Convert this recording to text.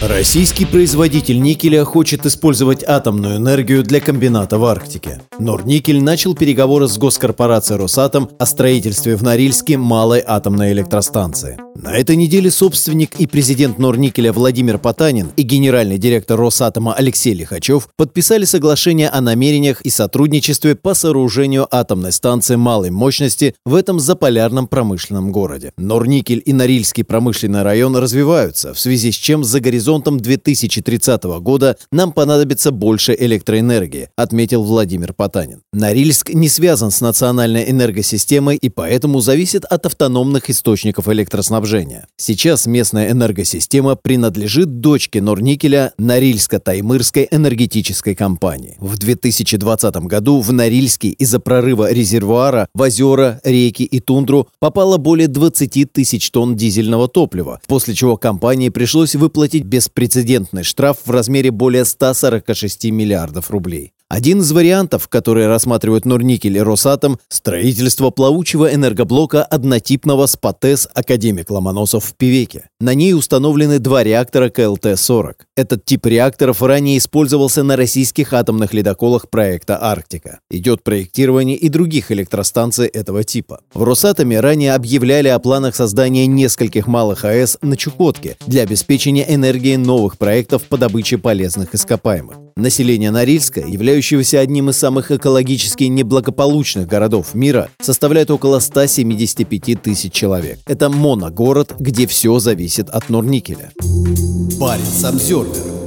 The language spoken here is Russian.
Российский производитель никеля хочет использовать атомную энергию для комбината в Арктике. Норникель начал переговоры с госкорпорацией «Росатом» о строительстве в Норильске малой атомной электростанции. На этой неделе собственник и президент Норникеля Владимир Потанин и генеральный директор Росатома Алексей Лихачев подписали соглашение о намерениях и сотрудничестве по сооружению атомной станции малой мощности в этом заполярном промышленном городе. Норникель и Норильский промышленный район развиваются, в связи с чем за горизонтом 2030 года нам понадобится больше электроэнергии, отметил Владимир Потанин. Норильск не связан с национальной энергосистемой и поэтому зависит от автономных источников электроснабжения снабжения. Сейчас местная энергосистема принадлежит дочке Норникеля Норильско-Таймырской энергетической компании. В 2020 году в Норильске из-за прорыва резервуара в озера, реки и тундру попало более 20 тысяч тонн дизельного топлива, после чего компании пришлось выплатить беспрецедентный штраф в размере более 146 миллиардов рублей. Один из вариантов, которые рассматривают Норникель и Росатом – строительство плавучего энергоблока однотипного с ПАТЭС «Академик Ломоносов» в Пивеке. На ней установлены два реактора КЛТ-40. Этот тип реакторов ранее использовался на российских атомных ледоколах проекта «Арктика». Идет проектирование и других электростанций этого типа. В Росатоме ранее объявляли о планах создания нескольких малых АЭС на Чукотке для обеспечения энергии новых проектов по добыче полезных ископаемых. Население Норильска, являющегося одним из самых экологически неблагополучных городов мира, составляет около 175 тысяч человек. Это моногород, где все зависит от Норникеля. Баренц обзервер